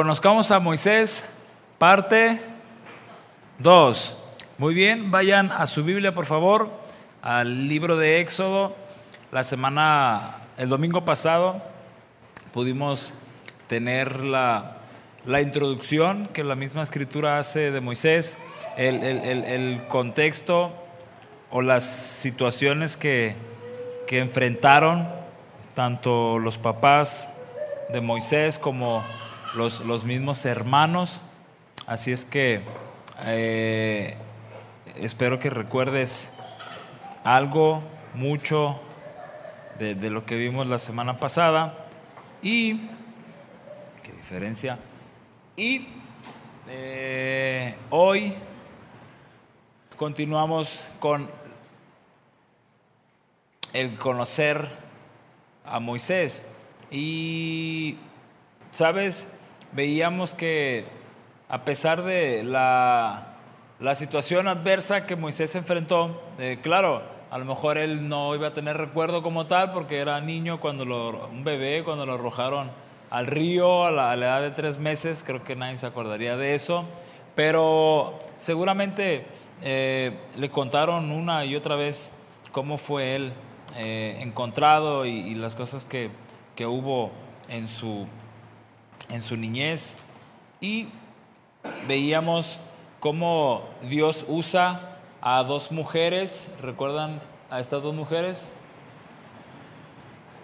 Conozcamos a Moisés, parte 2. Muy bien, vayan a su Biblia, por favor, al libro de Éxodo. La semana, el domingo pasado, pudimos tener la, la introducción que la misma escritura hace de Moisés, el, el- el- el contexto o las situaciones que, que enfrentaron tanto los papás de Moisés como los, los mismos hermanos. Así es que eh, espero que recuerdes algo, mucho de, de lo que vimos la semana pasada y qué diferencia. Y eh, hoy continuamos con el conocer a Moisés. Y, ¿sabes? Veíamos que a pesar de la, la situación adversa que Moisés enfrentó, eh, claro, a lo mejor él no iba a tener recuerdo como tal porque era niño cuando lo, un bebé, cuando lo arrojaron al río a la, a la edad de tres meses, creo que nadie se acordaría de eso, pero seguramente eh, le contaron una y otra vez cómo fue él eh, encontrado y, y las cosas que, que hubo en su, en su niñez. Y veíamos cómo Dios usa a dos mujeres, ¿recuerdan a estas dos mujeres?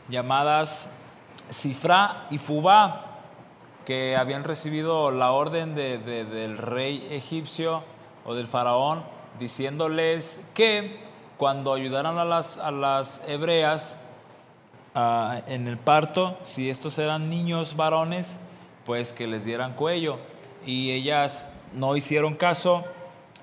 Llamadas Cifra y Fubá, que habían recibido la orden de- de- del rey egipcio o del faraón, diciéndoles que cuando ayudaran a las, a las hebreas ah, en el parto, si estos eran niños varones, pues que les dieran cuello. Y ellas no hicieron caso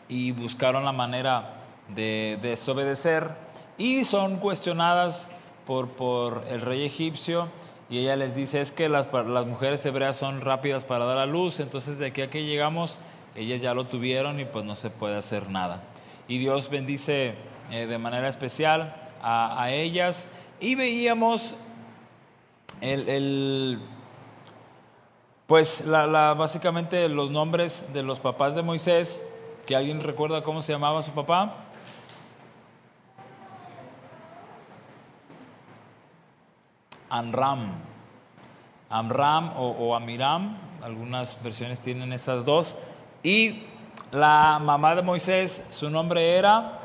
y buscaron la manera de desobedecer y son cuestionadas por, por el rey egipcio y ella les dice es que las, las mujeres hebreas son rápidas para dar a luz, entonces de aquí a que llegamos ellas ya lo tuvieron y pues no se puede hacer nada. Y Dios bendice eh, de manera especial a, a ellas y veíamos el- pues la, la- básicamente los nombres de los papás de Moisés, que alguien recuerda cómo se llamaba su papá. Amram. Amram o, Amiram, algunas versiones tienen esas dos. Y la mamá de Moisés, su nombre era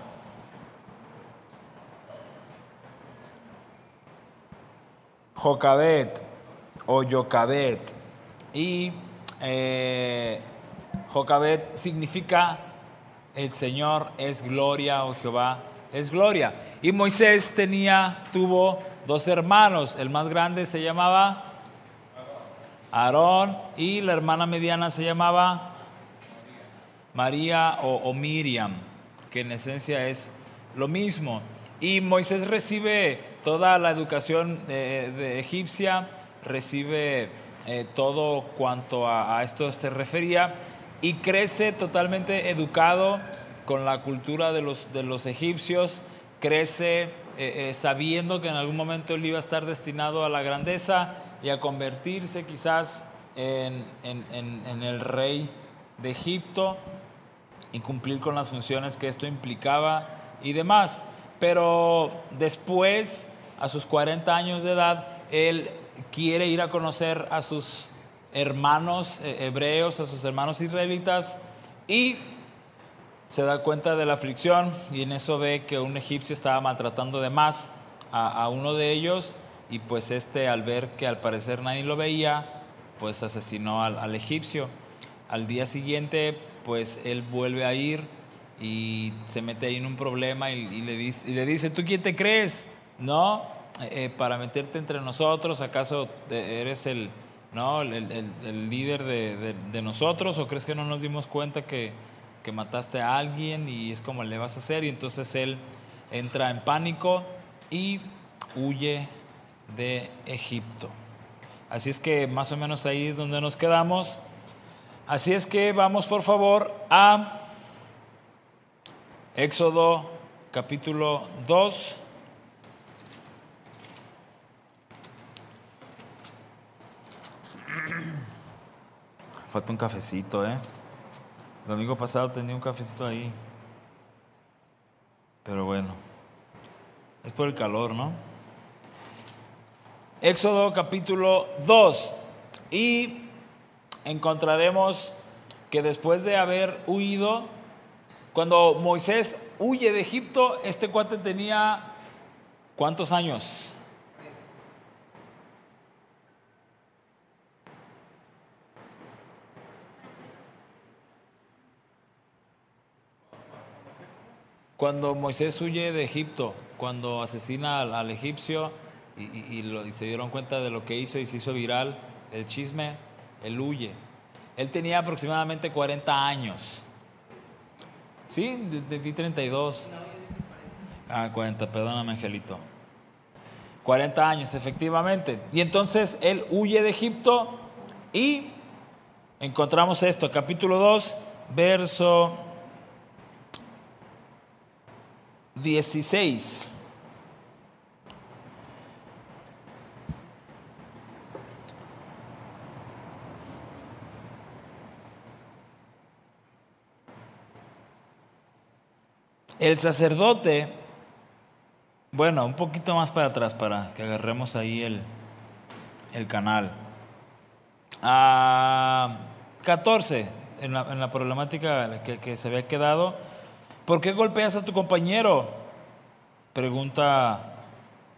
Jocabet o Yocabet. Y eh, Jocabet significa el Señor es gloria o Jehová es gloria. Y Moisés tenía, tuvo dos hermanos. El más grande se llamaba Aarón y la hermana mediana se llamaba María o, o Miriam, que en esencia es lo mismo. Y Moisés recibe toda la educación de, de egipcia, recibe eh, todo cuanto a, esto se refería y crece totalmente educado con la cultura de los, de los egipcios, crece eh, eh, sabiendo que en algún momento él iba a estar destinado a la grandeza y a convertirse quizás en, en- en- en el rey de Egipto y cumplir con las funciones que esto implicaba y demás. Pero después, a sus 40 años de edad, él quiere ir a conocer a sus hermanos eh, hebreos, a sus hermanos israelitas y se da cuenta de la aflicción y en eso ve que un egipcio estaba maltratando de más a, a uno de ellos y pues este al ver que al parecer nadie lo veía, pues asesinó al, al egipcio. Al día siguiente pues él vuelve a ir y se mete ahí en un problema y, y le, dice, y le dice, ¿tú quién te crees? ¿No? Eh, eh, para meterte entre nosotros, ¿acaso eres el, ¿no? el, líder de, de- de nosotros o crees que no nos dimos cuenta que, que mataste a alguien y es como le vas a hacer? Y entonces él entra en pánico y huye de Egipto. Así es que más o menos ahí es donde nos quedamos. Así es que vamos por favor a Éxodo capítulo 2. Falta un cafecito, ¿eh? El domingo pasado tenía un cafecito ahí. Pero bueno, es por el calor, ¿no? Éxodo capítulo 2. Y encontraremos que después de haber huido, cuando Moisés huye de Egipto, este cuate tenía ¿cuántos años? Cuando Moisés huye de Egipto, cuando asesina al, egipcio y, se dieron cuenta de lo que hizo y se hizo viral el chisme, él huye. Él tenía aproximadamente 40 años. ¿Sí? Desde 32. Ah, 40, perdóname, Angelito. 40 años, efectivamente. Y entonces él huye de Egipto y encontramos esto, capítulo 2, verso 16. El sacerdote, bueno, un poquito más para atrás para que agarremos ahí el, el canal. A 14, en la, en la problemática que, que se había quedado, ¿Por qué golpeas a tu compañero? Pregunta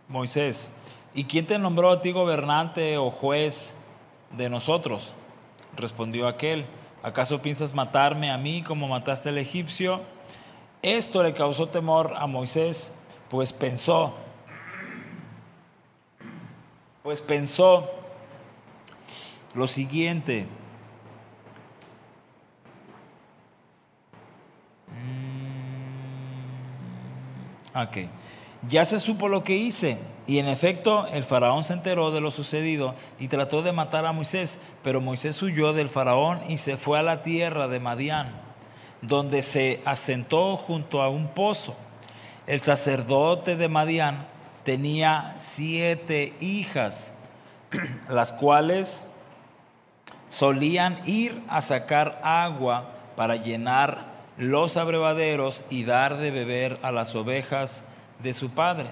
Moisés. ¿Y quién te nombró a ti gobernante o juez de nosotros? Respondió aquel. ¿Acaso piensas matarme a mí como mataste al egipcio? Esto le causó temor a Moisés, pues pensó, pues pensó lo siguiente. Ya se supo lo que hice. Y en efecto, el faraón se enteró de lo sucedido y trató de matar a Moisés, pero Moisés huyó del faraón y se fue a la tierra de Madián, donde se asentó junto a un pozo. El sacerdote de Madián tenía siete hijas, las cuales solían ir a sacar agua para llenar los abrevaderos y dar de beber a las ovejas de su padre.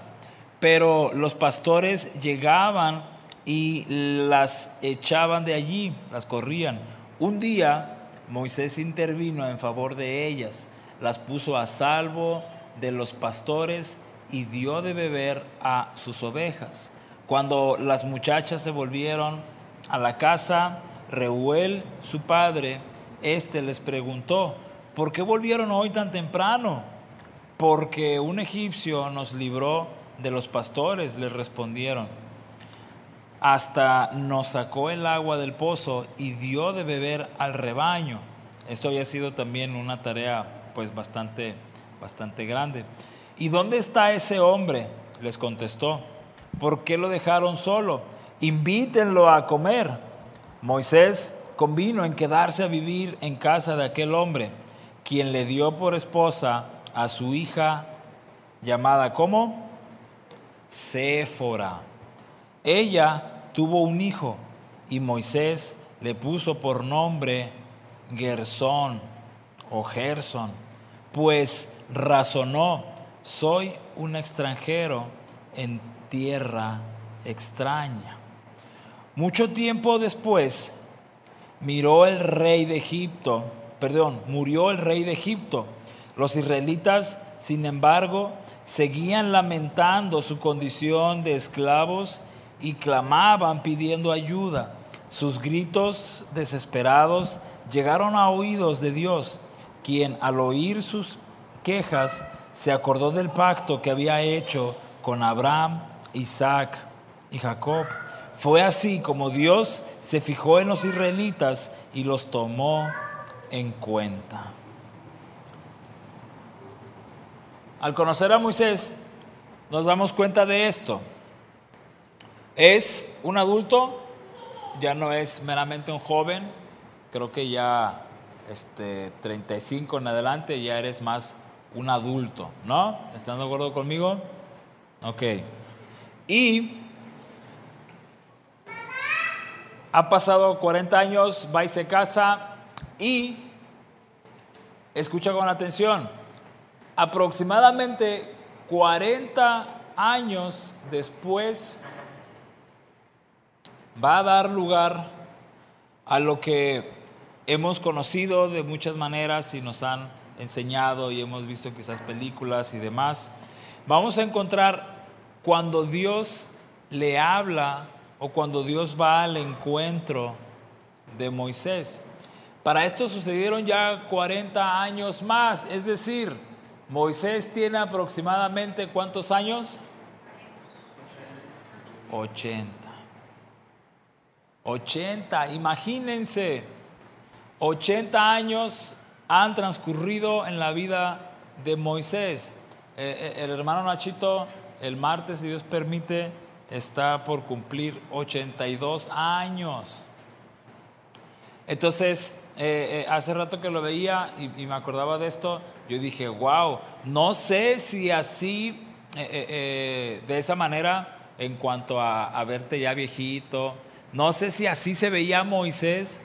Pero los pastores llegaban y las echaban de allí, las corrían. Un día Moisés intervino en favor de ellas, las puso a salvo de los pastores y dio de beber a sus ovejas. Cuando las muchachas se volvieron a la casa, Reuel, su padre, éste les preguntó, ¿por qué volvieron hoy tan temprano? Porque un egipcio nos libró de los pastores, les respondieron. Hasta nos sacó el agua del pozo y dio de beber al rebaño. Esto había sido también una tarea pues bastante, bastante grande. ¿Y dónde está ese hombre? Les contestó. ¿Por qué lo dejaron solo? Invítenlo a comer. Moisés convino en quedarse a vivir en casa de aquel hombre quien le dio por esposa a su hija llamada ¿cómo? Séfora. Ella tuvo un hijo y Moisés le puso por nombre Gersón o Gerson, pues razonó, soy un extranjero en tierra extraña. Mucho tiempo después miró el rey de Egipto, perdón, murió el rey de Egipto. Los israelitas, sin embargo, seguían lamentando su condición de esclavos y clamaban pidiendo ayuda. Sus gritos desesperados llegaron a oídos de Dios, quien al oír sus quejas se acordó del pacto que había hecho con Abraham, Isaac y Jacob. Fue así como Dios se fijó en los israelitas y los tomó en cuenta. Al conocer a Moisés, nos damos cuenta de esto. Es un adulto, ya no es meramente un joven, creo que ya este, 35 en adelante ya eres más un adulto, ¿no? ¿Están de acuerdo conmigo? Ok. Y ha pasado 40 años, va y se casa y, escucha con atención, aproximadamente 40 años después va a dar lugar a lo que hemos conocido de muchas maneras y nos han enseñado y hemos visto quizás películas y demás. Vamos a encontrar cuando Dios le habla o cuando Dios va al encuentro de Moisés. Para esto sucedieron ya 40 años más, es decir, Moisés tiene aproximadamente cuántos años? 80. 80, imagínense, 80 años han transcurrido en la vida de Moisés. Eh, eh, el hermano Nachito, el martes, si Dios permite, está por cumplir 82 años. Entonces, eh, hace rato que lo veía y, me acordaba de esto, yo dije, wow, no sé si así, de esa manera, en cuanto a, verte ya viejito, no sé si así se veía Moisés,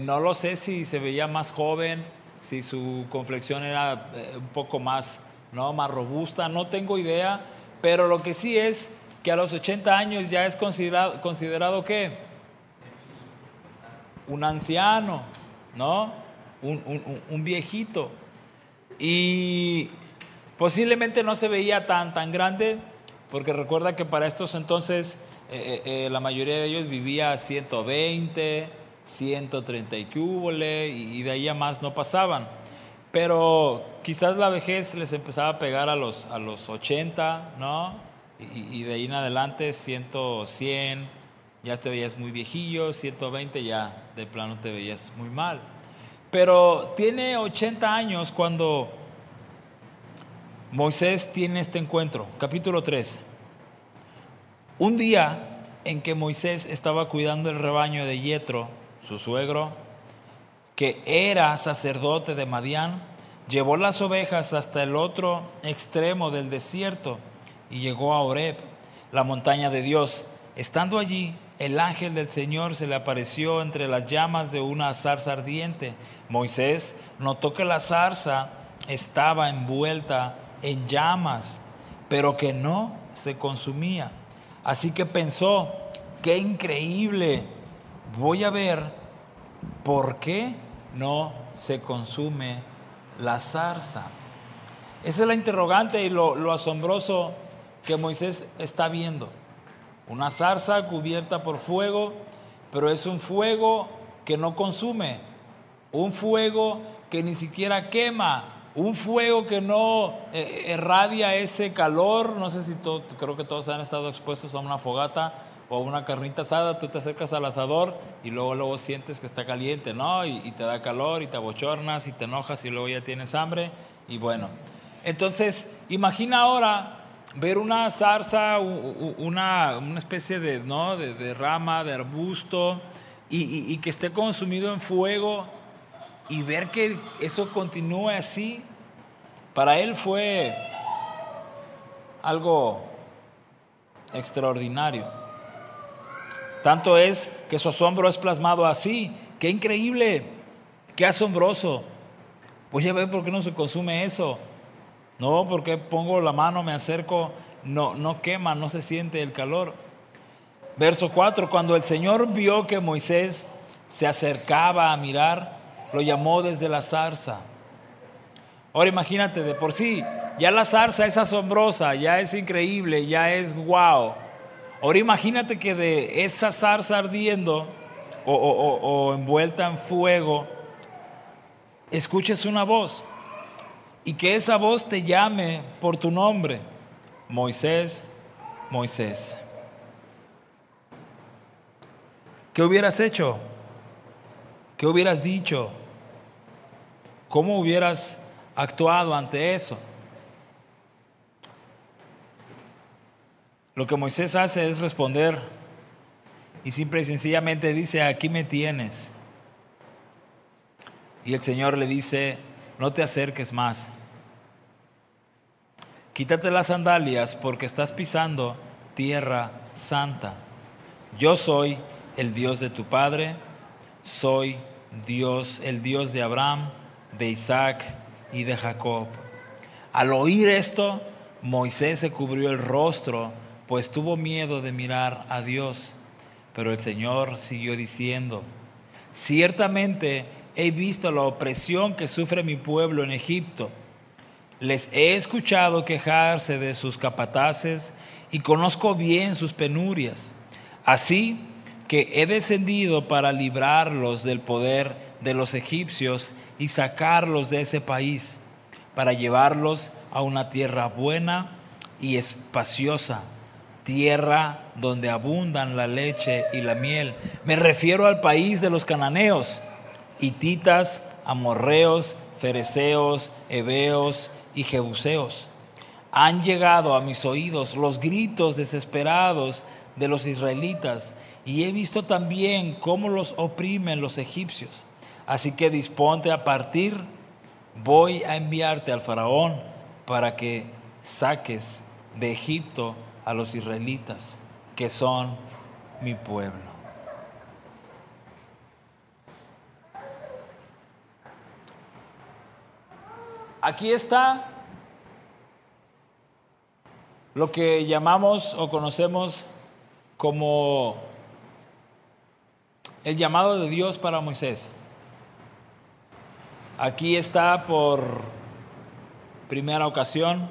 no lo sé si se veía más joven, si su conflexión era un poco más ¿no? más robusta, no tengo idea, pero lo que sí es que a los 80 años ya es considerado, considerado ¿qué? Un anciano, ¿no? Un, viejito. Y posiblemente no se veía tan, tan grande, porque recuerda que para estos entonces eh, eh, eh, la mayoría de ellos vivía 120, 130 y cúbole, y de ahí a más no pasaban. Pero quizás la vejez les empezaba a pegar a los, a los 80, ¿no? Y, de ahí en adelante 100, 100, ya te veías muy viejillo, 120 ya de plano te veías muy mal. Pero tiene 80 años cuando Moisés tiene este encuentro, capítulo 3. Un día en que Moisés estaba cuidando el rebaño de Yetro, su suegro, que era sacerdote de Madián, llevó las ovejas hasta el otro extremo del desierto y llegó a Oreb, la montaña de Dios. Estando allí, el ángel del Señor se le apareció entre las llamas de una zarza ardiente. Moisés notó que la zarza estaba envuelta en llamas, pero que no se consumía. Así que pensó, qué increíble, voy a ver por qué no se consume la zarza. Esa es la interrogante y lo, asombroso que Moisés está viendo. Una zarza cubierta por fuego, pero es un fuego que no consume, un fuego que ni siquiera quema, un fuego que no eh, irradia ese calor. No sé si todo, creo que todos han estado expuestos a una fogata o una carnita asada, tú te acercas al asador y luego, luego sientes que está caliente, ¿no? Y, te da calor y te abochornas y te enojas y luego ya tienes hambre y bueno. Entonces, imagina ahora ver una zarza, una, una especie de, ¿no? de, rama, de arbusto y, que esté consumido en fuego y ver que eso continúe así, para él fue algo extraordinario. Tanto es que su asombro es plasmado así. ¡Qué increíble! ¡Qué asombroso! Pues ya ve por qué no se consume eso. No, porque pongo la mano, me acerco, no, no quema, no se siente el calor. Verso 4, cuando el Señor vio que Moisés se acercaba a mirar, lo llamó desde la zarza. Ahora imagínate, de por sí, ya la zarza es asombrosa, ya es increíble, ya es wow. Ahora imagínate que de esa zarza ardiendo o, envuelta en fuego, escuches una voz y que esa voz te llame por tu nombre, Moisés, Moisés. ¿Qué hubieras hecho? ¿Qué hubieras dicho? ¿Cómo hubieras actuado ante eso? Lo que Moisés hace es responder y simple y sencillamente dice, aquí me tienes. Y el Señor le dice, no te acerques más. Quítate las sandalias porque estás pisando tierra santa. Yo soy el Dios de tu padre, soy Dios, el Dios de Abraham, de Isaac y de Jacob. Al oír esto, Moisés se cubrió el rostro, pues tuvo miedo de mirar a Dios. Pero el Señor siguió diciendo, ciertamente he visto la opresión que sufre mi pueblo en Egipto. Les he escuchado quejarse de sus capataces y conozco bien sus penurias. Así que he descendido para librarlos del poder de los egipcios y sacarlos de ese país, para llevarlos a una tierra buena y espaciosa, tierra donde abundan la leche y la miel. Me refiero al país de los cananeos, hititas, amorreos, fereceos, heveos y jebuseos. Han llegado a mis oídos los gritos desesperados de los israelitas y he visto también cómo los oprimen los egipcios. Así que disponte a partir, voy a enviarte al faraón para que saques de Egipto a los israelitas, que son mi pueblo. Aquí está lo que llamamos o conocemos como el llamado de Dios para Moisés. Aquí está por primera ocasión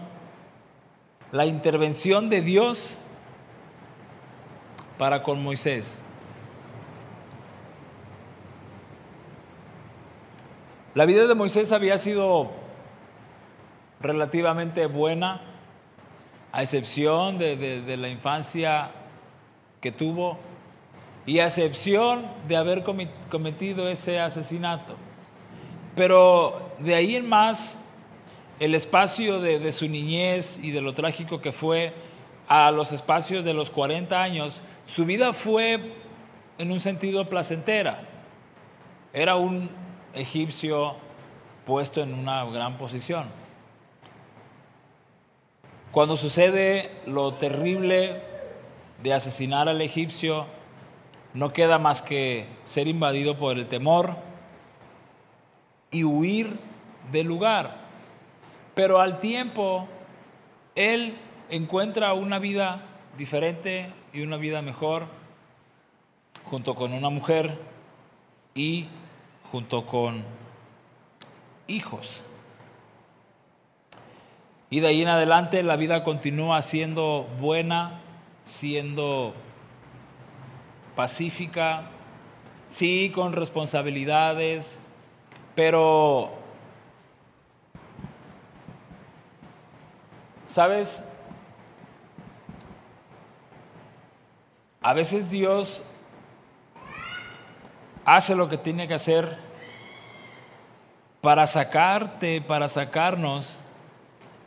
la intervención de Dios para con Moisés. La vida de Moisés había sido relativamente buena, a excepción de, la infancia que tuvo y a excepción de haber cometido ese asesinato. Pero de ahí en más, el espacio de, de, su niñez y de lo trágico que fue a los espacios de los 40 años, su vida fue en un sentido placentera. Era un egipcio puesto en una gran posición. Cuando sucede lo terrible de asesinar al egipcio, no queda más que ser invadido por el temor y huir del lugar. Pero al tiempo, él encuentra una vida diferente y una vida mejor junto con una mujer y junto con hijos. Y de ahí en adelante la vida continúa siendo buena, siendo pacífica, sí, con responsabilidades, pero, ¿sabes? A veces Dios hace lo que tiene que hacer para sacarte, para sacarnos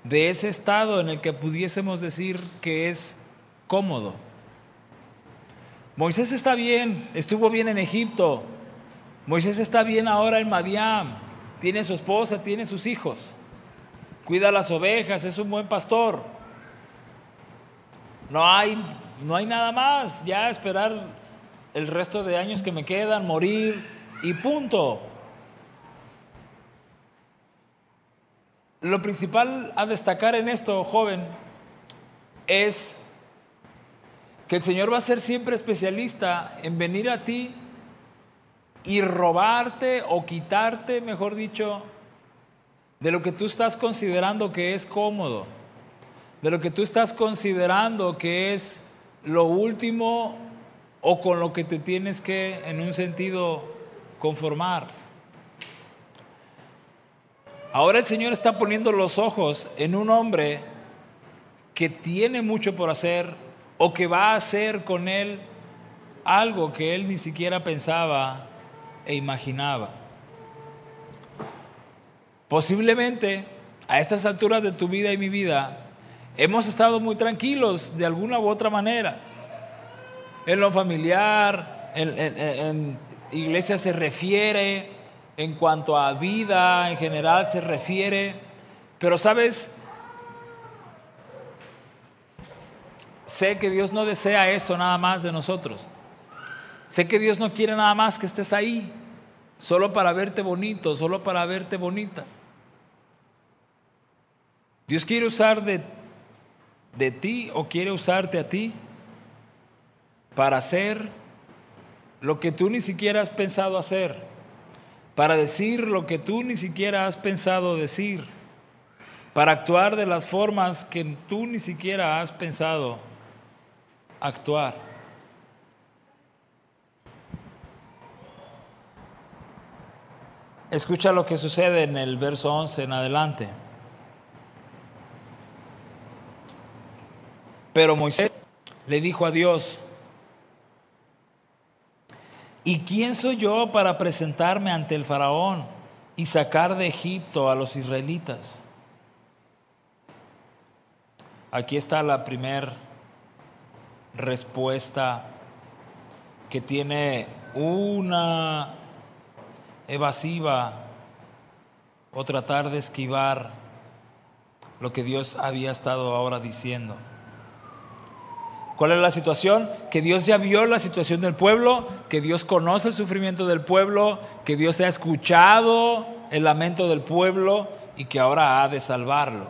de ese estado en el que pudiésemos decir que es cómodo. Moisés está bien, estuvo bien en Egipto. Moisés está bien ahora en Madiam. Tiene su esposa, tiene sus hijos. Cuida las ovejas, es un buen pastor. No hay, no hay nada más. Ya esperar el resto de años que me quedan, morir y punto. Lo principal a destacar en esto, joven, es que el Señor va a ser siempre especialista en venir a ti y robarte o quitarte, mejor dicho, de lo que tú estás considerando que es cómodo, de lo que tú estás considerando que es lo último o con lo que te tienes que, en un sentido, conformar. Ahora el Señor está poniendo los ojos en un hombre que tiene mucho por hacer o que va a hacer con él algo que él ni siquiera pensaba e imaginaba. Posiblemente a estas alturas de tu vida y mi vida hemos estado muy tranquilos de alguna u otra manera. En lo familiar, en, en iglesia se refiere, en cuanto a vida en general se refiere, pero sabes, sé que Dios no desea eso nada más de nosotros. Sé que Dios no quiere nada más que estés ahí, solo para verte bonito, solo para verte bonita. Dios quiere usar de, de ti o quiere usarte a ti para hacer lo que tú ni siquiera has pensado hacer, para decir lo que tú ni siquiera has pensado decir, para actuar de las formas que tú ni siquiera has pensado actuar. Escucha lo que sucede en el verso 11 en adelante. Pero Moisés le dijo a Dios, ¿y quién soy yo para presentarme ante el faraón y sacar de Egipto a los israelitas? Aquí está la primera respuesta que tiene una evasiva o tratar de esquivar lo que Dios había estado ahora diciendo. ¿Cuál es la situación? Que Dios ya vio la situación del pueblo, que Dios conoce el sufrimiento del pueblo, que Dios ha escuchado el lamento del pueblo y que ahora ha de salvarlo.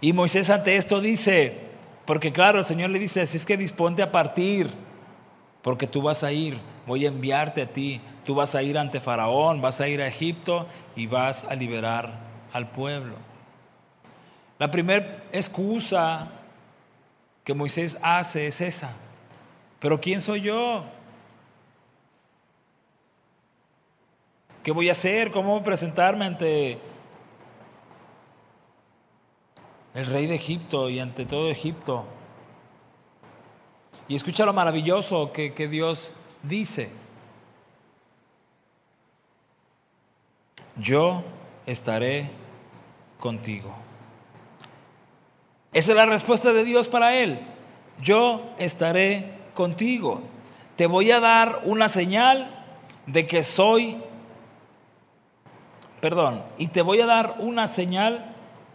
Y Moisés ante esto dice, porque claro, el Señor le dice, así es que disponte a partir, porque tú vas a ir, voy a enviarte a ti, tú vas a ir ante Faraón, vas a ir a Egipto y vas a liberar al pueblo. La primera excusa que Moisés hace es esa. Pero ¿quién soy yo? ¿Qué voy a hacer? ¿Cómo presentarme ante el rey de Egipto y ante todo Egipto? Y escucha lo maravilloso que, que Dios dice. Yo estaré contigo. Esa es la respuesta de Dios para él. Yo estaré contigo. Te voy a dar una señal de que soy, perdón, y te voy a dar una señal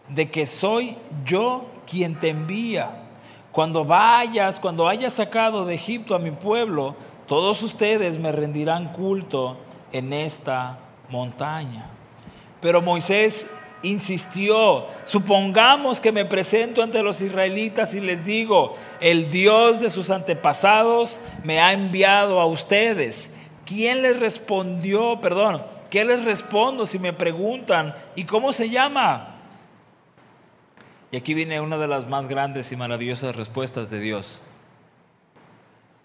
de que soy yo quien te envía. Cuando vayas, cuando hayas sacado de Egipto a mi pueblo, todos ustedes me rendirán culto en esta montaña. Pero Moisés insistió, supongamos que me presento ante los israelitas y les digo, el Dios de sus antepasados me ha enviado a ustedes. ¿Quién les respondió? Perdón, ¿qué les respondo si me preguntan? ¿Y cómo se llama? Y aquí viene una de las más grandes y maravillosas respuestas de Dios.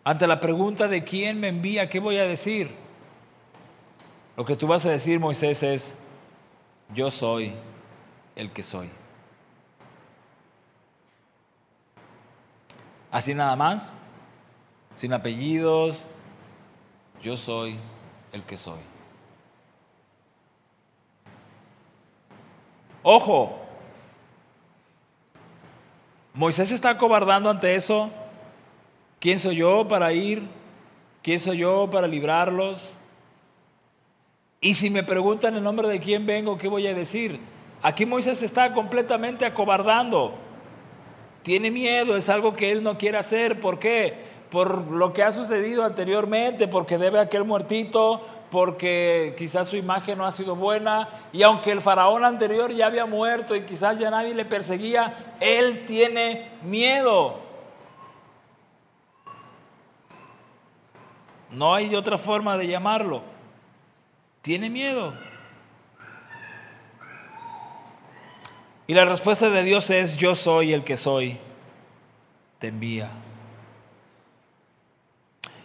Ante la pregunta de quién me envía, ¿qué voy a decir? Lo que tú vas a decir, Moisés, es, yo soy el que soy. Así nada más, sin apellidos, yo soy el que soy. Ojo, Moisés está acobardando ante eso. ¿Quién soy yo para ir? ¿Quién soy yo para librarlos? Y si me preguntan el nombre de quién vengo, ¿qué voy a decir? Aquí Moisés está completamente acobardando. Tiene miedo, es algo que él no quiere hacer. ¿Por qué? Por lo que ha sucedido anteriormente, porque debe aquel muertito, porque quizás su imagen no ha sido buena. Y aunque el faraón anterior ya había muerto y quizás ya nadie le perseguía, él tiene miedo. No hay otra forma de llamarlo. Tiene miedo. Y la respuesta de Dios es, yo soy el que soy, te envía.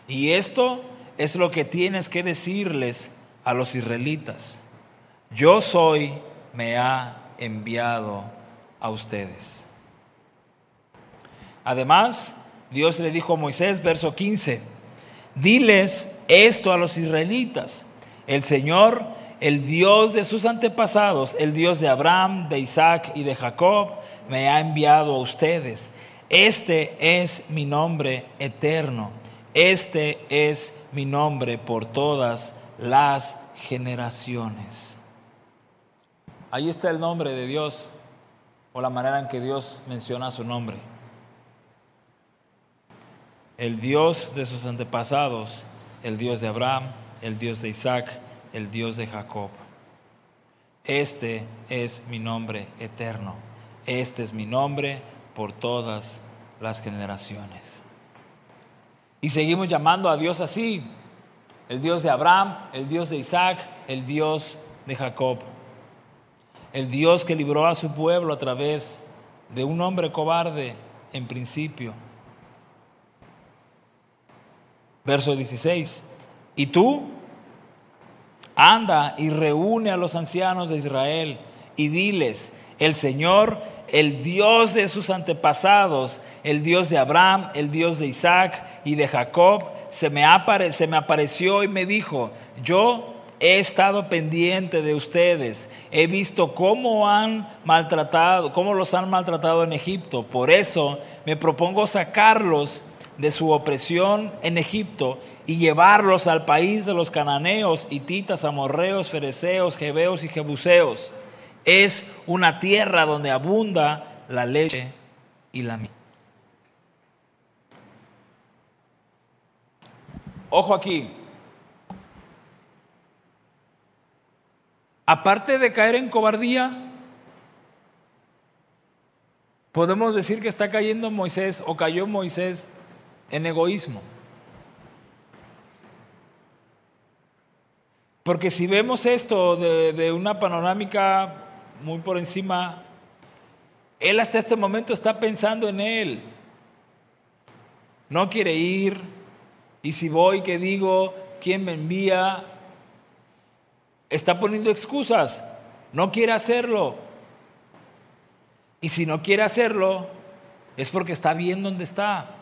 Y esto es lo que tienes que decirles a los israelitas. Yo soy, me ha enviado a ustedes. Además, Dios le dijo a Moisés, verso 15, diles esto a los israelitas. El Señor, el Dios de sus antepasados, el Dios de Abraham, de Isaac y de Jacob, me ha enviado a ustedes. Este es mi nombre eterno. Este es mi nombre por todas las generaciones. Ahí está el nombre de Dios o la manera en que Dios menciona su nombre. El Dios de sus antepasados el Dios de Abraham, el Dios de Isaac, el Dios de Jacob. Este es mi nombre eterno. Este es mi nombre por todas las generaciones. Y seguimos llamando a Dios así. El Dios de Abraham, el Dios de Isaac, el Dios de Jacob. El Dios que libró a su pueblo a través de un hombre cobarde en principio. Verso 16. Y tú, anda y reúne a los ancianos de Israel y diles, el Señor, el Dios de sus antepasados, el Dios de Abraham, el Dios de Isaac y de Jacob, se me, se me apareció y me dijo, yo he estado pendiente de ustedes, he visto cómo han maltratado, cómo los han maltratado en Egipto, por eso me propongo sacarlos de su opresión en Egipto y llevarlos al país de los cananeos, hititas, amorreos, fereceos, jebeos y jebuseos. Es una tierra donde abunda la leche y la miel. Ojo aquí. Aparte de caer en cobardía, podemos decir que está cayendo Moisés o cayó Moisés en egoísmo. Porque si vemos esto de, una panorámica muy por encima, él hasta este momento está pensando en él. No quiere ir. Y si voy, ¿qué digo? ¿Quién me envía? Está poniendo excusas. No quiere hacerlo. Y si no quiere hacerlo, es porque está bien donde está.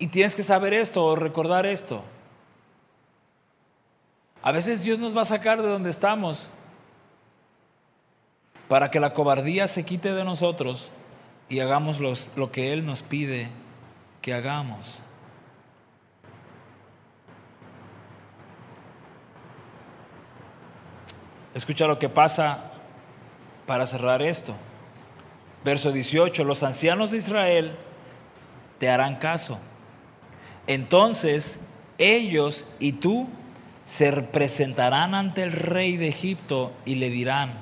Y tienes que saber esto o recordar esto. A veces Dios nos va a sacar de donde estamos para que la cobardía se quite de nosotros y hagamos lo que Él nos pide que hagamos. Escucha lo que pasa para cerrar esto. Verso 18, los ancianos de Israel te harán caso entonces ellos y tú se presentarán ante el rey de Egipto y le dirán,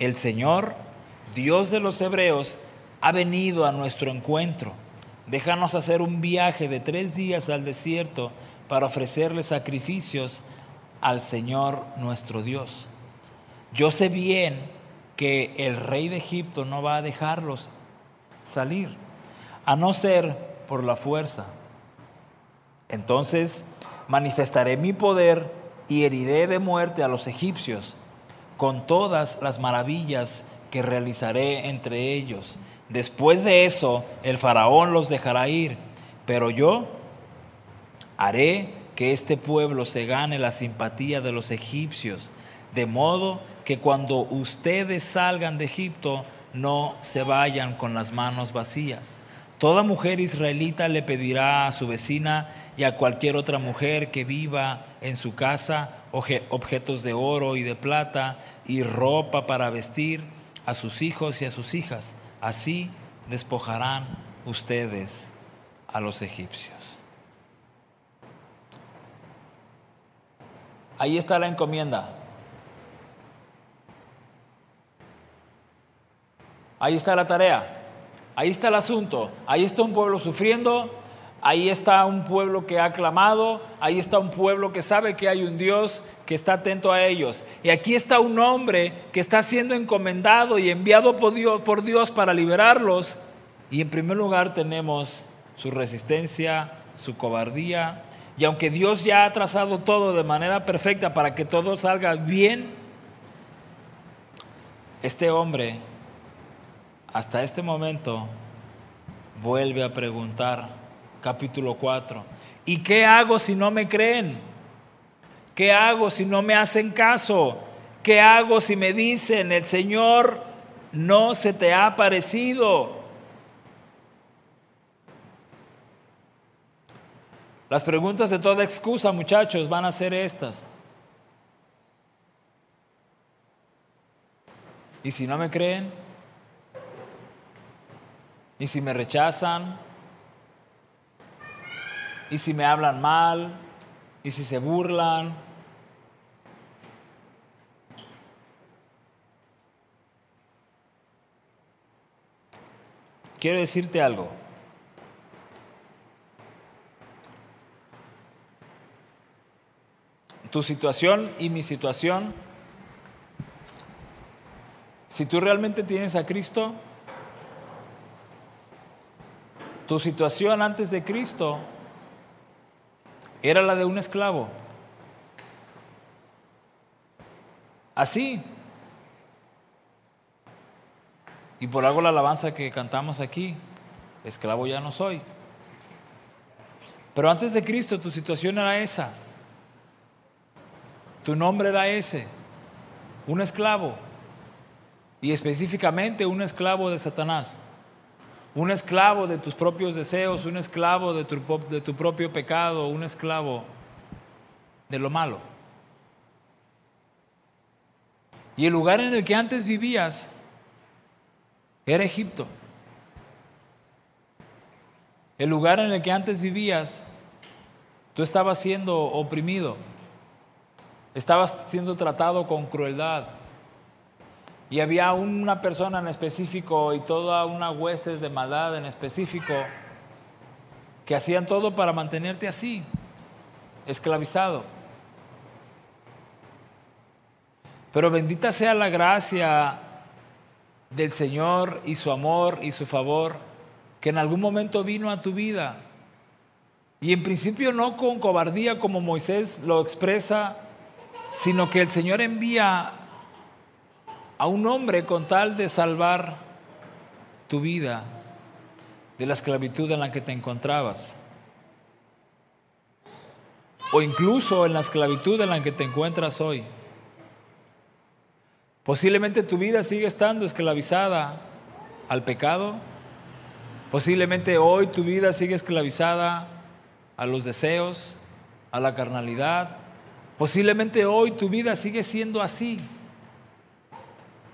el Señor, Dios de los hebreos, ha venido a nuestro encuentro. Déjanos hacer un viaje de tres días al desierto para ofrecerle sacrificios al Señor nuestro Dios. Yo sé bien que el rey de Egipto no va a dejarlos salir, a no ser por la fuerza entonces manifestaré mi poder y heriré de muerte a los egipcios con todas las maravillas que realizaré entre ellos. Después de eso, el faraón los dejará ir, pero yo haré que este pueblo se gane la simpatía de los egipcios, de modo que cuando ustedes salgan de Egipto no se vayan con las manos vacías. Toda mujer israelita le pedirá a su vecina y a cualquier otra mujer que viva en su casa objetos de oro y de plata y ropa para vestir a sus hijos y a sus hijas. Así despojarán ustedes a los egipcios. Ahí está la encomienda. Ahí está la tarea. Ahí está el asunto. Ahí está un pueblo sufriendo, Ahí está un pueblo que ha clamado, ahí está un pueblo que sabe que hay un Dios que está atento a ellos. Y aquí está un hombre que está siendo encomendado y enviado por Dios, para liberarlos. Y en primer lugar tenemos su resistencia, su cobardía. Y aunque Dios ya ha trazado todo de manera perfecta para que todo salga bien, este hombre hasta este momento vuelve a preguntar, capítulo 4. ¿Y qué hago si no me creen? ¿Qué hago si no me hacen caso? ¿Qué hago si me dicen, el Señor no se te ha parecido? Las preguntas de toda excusa, muchachos, van a ser estas. ¿Y si no me creen? ¿Y si me rechazan? ¿Y si me hablan mal? ¿Y si se burlan? Quiero decirte algo. Tu situación y mi situación, si tú realmente tienes a Cristo, tu situación antes de Cristo era la de un esclavo. Así. Y por algo la alabanza que cantamos aquí, esclavo ya no soy. Pero antes de Cristo tu situación era esa. Tu nombre era ese, un esclavo. Y específicamente un esclavo de Satanás. Un esclavo de tus propios deseos, un esclavo de tu, propio pecado, un esclavo de lo malo. Y el lugar en el que antes vivías era Egipto. El lugar en el que antes vivías, tú estabas siendo oprimido, estabas siendo tratado con crueldad. Y había una persona en específico y toda una huestes de maldad en específico que hacían todo para mantenerte así, esclavizado. Pero bendita sea la gracia del Señor y su amor y su favor que en algún momento vino a tu vida. Y en principio no con cobardía como Moisés lo expresa, sino que el Señor envía a un hombre con tal de salvar tu vida de la esclavitud en la que te encontrabas. O incluso en la esclavitud en la que te encuentras hoy. Posiblemente tu vida sigue estando esclavizada al pecado. Posiblemente hoy tu vida sigue esclavizada a los deseos, a la carnalidad. Posiblemente hoy tu vida sigue siendo así,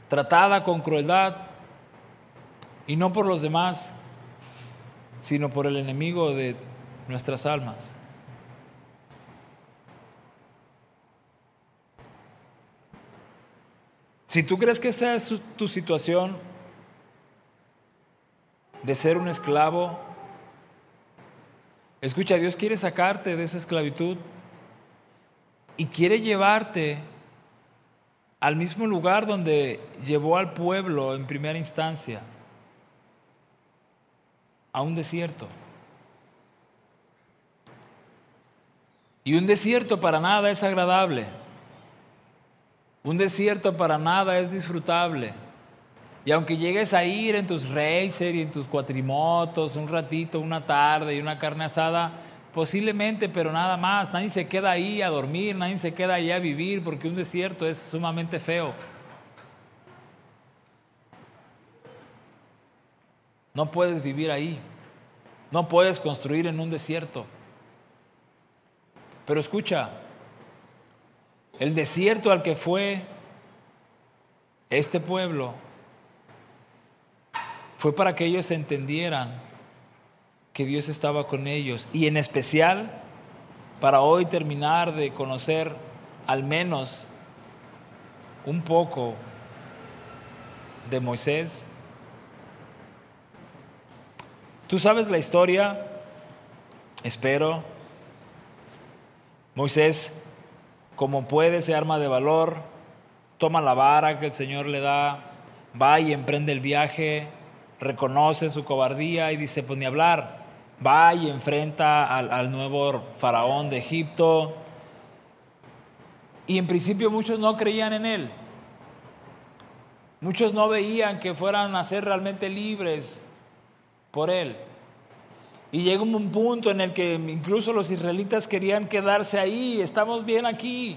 tratada con crueldad y no por los demás, sino por el enemigo de nuestras almas. Si tú crees que esa es tu situación de ser un esclavo, escucha, Dios quiere sacarte de esa esclavitud y quiere llevarte al mismo lugar donde llevó al pueblo en primera instancia, a un desierto. Y un desierto para nada es agradable. Un desierto para nada es disfrutable. Y aunque llegues a ir en tus racer y en tus cuatrimotos un ratito, una tarde y una carne asada, posiblemente, pero nada más. Nadie se queda ahí a dormir, nadie se queda ahí a vivir, porque un desierto es sumamente feo. No puedes vivir ahí. No puedes construir en un desierto. Pero escucha, el desierto al que fue este pueblo fue para que ellos entendieran que Dios estaba con ellos y en especial para hoy terminar de conocer al menos un poco de Moisés. Tú sabes la historia, espero. Moisés como puede, se arma de valor, toma la vara que el Señor le da, va y emprende el viaje, reconoce su cobardía y dice, pues ni hablar, va y enfrenta al, nuevo faraón de Egipto. Y en principio muchos no creían en él. Muchos no veían que fueran a ser realmente libres por él. Y llega un punto en el que incluso los israelitas querían quedarse ahí, estamos bien aquí.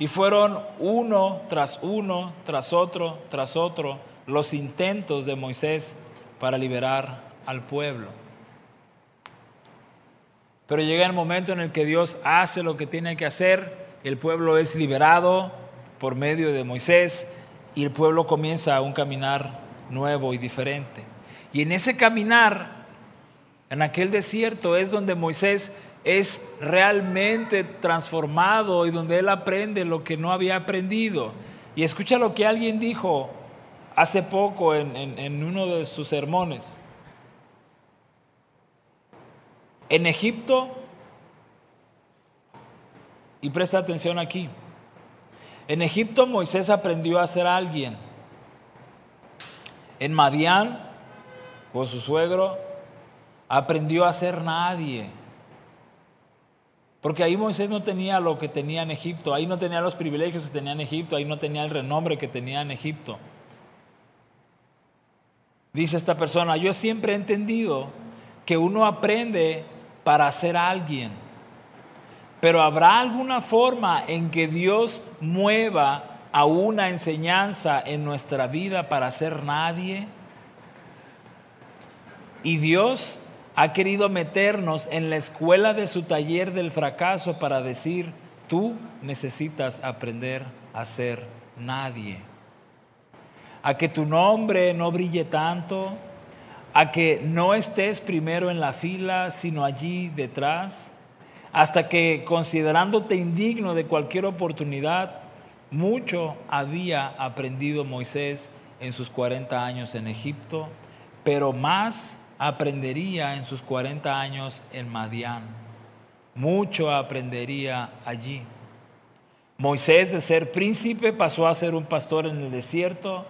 Y fueron uno tras uno, tras otro, tras otro, los intentos de Moisés para liberar al pueblo. Pero llega el momento en el que Dios hace lo que tiene que hacer, el pueblo es liberado por medio de Moisés, y el pueblo comienza un caminar nuevo y diferente. Y en ese caminar, en aquel desierto, es donde Moisés es realmente transformado y donde él aprende lo que no había aprendido. Y escucha lo que alguien dijo hace poco en, uno de sus sermones. En Egipto, y presta atención aquí, en Egipto Moisés aprendió a ser alguien. En Madián, por su suegro, aprendió a ser nadie. Porque ahí Moisés no tenía lo que tenía en Egipto, ahí no tenía los privilegios que tenía en Egipto, ahí no tenía el renombre que tenía en Egipto. Dice esta persona, yo siempre he entendido que uno aprende para ser alguien, pero habrá alguna forma en que Dios mueva a una enseñanza en nuestra vida para ser nadie. Y Dios ha querido meternos en la escuela de su taller del fracaso para decir, tú necesitas aprender a ser nadie. A que tu nombre no brille tanto, a que no estés primero en la fila, sino allí detrás, hasta que considerándote indigno de cualquier oportunidad, mucho había aprendido Moisés en sus 40 años en Egipto, pero más aprendería en sus 40 años en Madián. Mucho aprendería allí. Moisés de ser príncipe pasó a ser un pastor en el desierto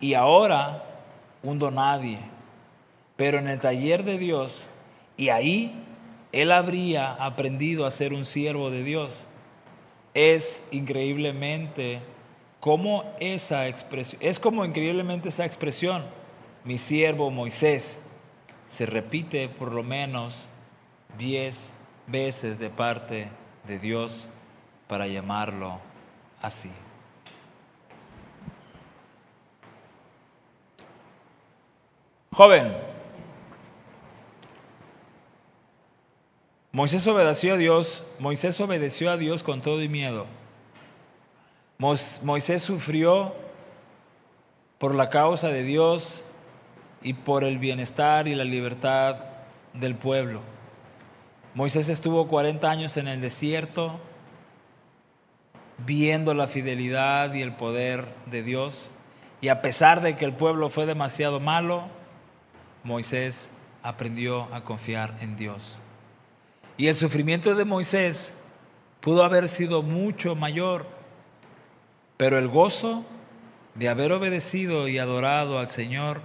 y ahora un donadie. Pero en el taller de Dios, y ahí él habría aprendido a ser un siervo de Dios. Es increíblemente como esa expresión, es como increíblemente esa expresión, mi siervo Moisés se repite por lo menos diez veces de parte de Dios para llamarlo así. Joven, Moisés obedeció a Dios, Moisés obedeció a Dios con todo y miedo. Moisés sufrió por la causa de Dios y por el bienestar y la libertad del pueblo. Moisés estuvo 40 años en el desierto viendo la fidelidad y el poder de Dios. Y a pesar de que el pueblo fue demasiado malo, Moisés aprendió a confiar en Dios. Y el sufrimiento de Moisés pudo haber sido mucho mayor, pero el gozo de haber obedecido y adorado al Señor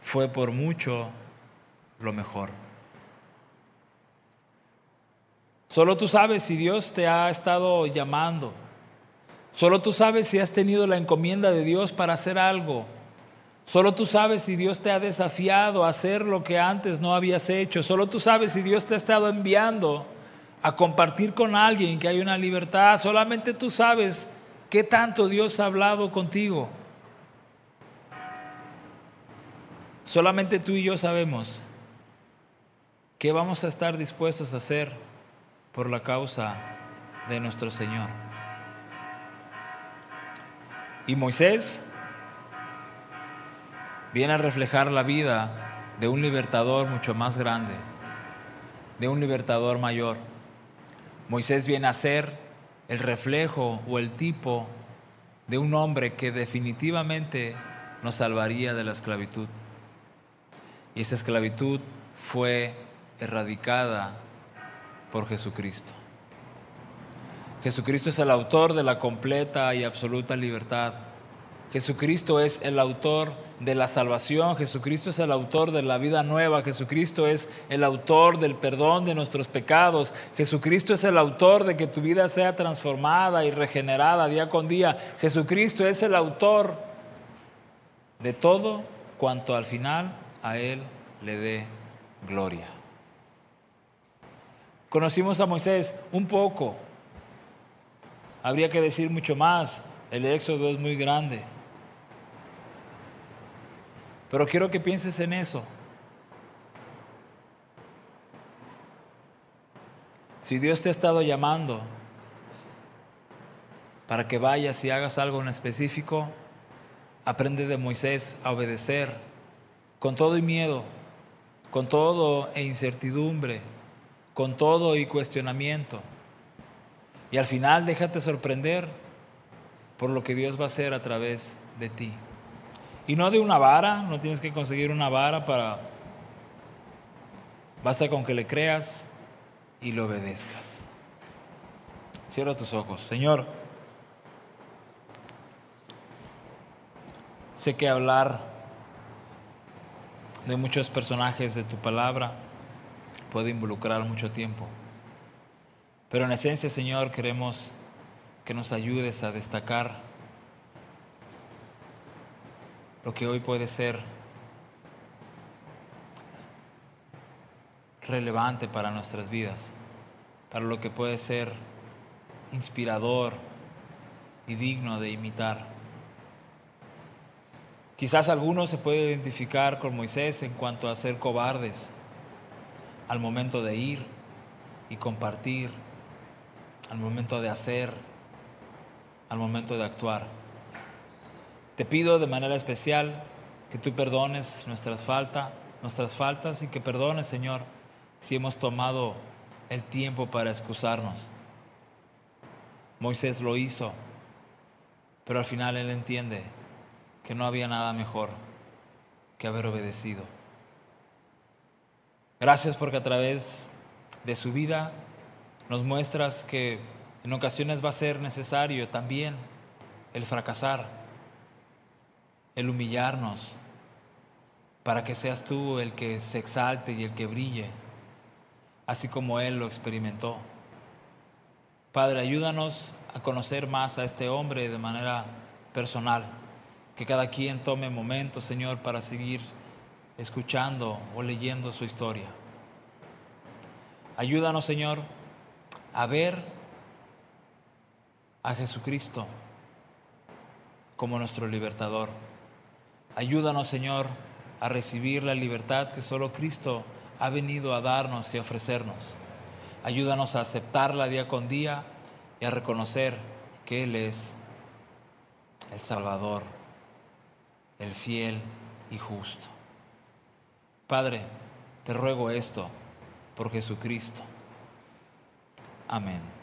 fue por mucho lo mejor. Solo tú sabes si Dios te ha estado llamando. Solo tú sabes si has tenido la encomienda de Dios para hacer algo. Solo tú sabes si Dios te ha desafiado a hacer lo que antes no habías hecho. Solo tú sabes si Dios te ha estado enviando a compartir con alguien que hay una libertad. Solamente tú sabes qué tanto Dios ha hablado contigo. Solamente tú y yo sabemos qué vamos a estar dispuestos a hacer por la causa de nuestro Señor. Y Moisés viene a reflejar la vida de un libertador mucho más grande, de un libertador mayor. Moisés viene a ser el reflejo o el tipo de un hombre que definitivamente nos salvaría de la esclavitud. Y esa esclavitud fue erradicada por Jesucristo. Jesucristo es el autor de la completa y absoluta libertad. Jesucristo es el autor de la salvación, Jesucristo es el autor de la vida nueva, Jesucristo es el autor del perdón de nuestros pecados, Jesucristo es el autor de que tu vida sea transformada y regenerada día con día, Jesucristo es el autor de todo cuanto al final a Él le dé gloria. Conocimos a Moisés un poco, habría que decir mucho más, el éxodo es muy grande. Pero quiero que pienses en eso. Si Dios te ha estado llamando para que vayas y hagas algo en específico, aprende de Moisés a obedecer con todo y miedo, con todo e incertidumbre, con todo y cuestionamiento. Y al final déjate sorprender por lo que Dios va a hacer a través de ti. Y no de una vara, no tienes que conseguir una vara para... Basta con que le creas y le obedezcas. Cierra tus ojos. Señor, sé que hablar de muchos personajes de tu palabra puede involucrar mucho tiempo. Pero en esencia, Señor, queremos que nos ayudes a destacar lo que hoy puede ser relevante para nuestras vidas, para lo que puede ser inspirador y digno de imitar. Quizás algunos se puede identificar con Moisés en cuanto a ser cobardes al momento de ir y compartir, al momento de hacer, al momento de actuar. Te pido de manera especial que tú perdones nuestras faltas, nuestras faltas y que perdones, Señor, si hemos tomado el tiempo para excusarnos. Moisés lo hizo, pero al final él entiende que no había nada mejor que haber obedecido. Gracias porque a través de su vida nos muestras que en ocasiones va a ser necesario también el fracasar, el humillarnos, para que seas tú el que se exalte y el que brille, así como Él lo experimentó. Padre, ayúdanos a conocer más a este hombre de manera personal, que cada quien tome momentos, Señor, para seguir escuchando o leyendo su historia. Ayúdanos, Señor, a ver a Jesucristo como nuestro libertador. Ayúdanos, Señor, a recibir la libertad que solo Cristo ha venido a darnos y a ofrecernos. Ayúdanos a aceptarla día con día y a reconocer que Él es el Salvador, el fiel y justo. Padre, te ruego esto por Jesucristo. Amén.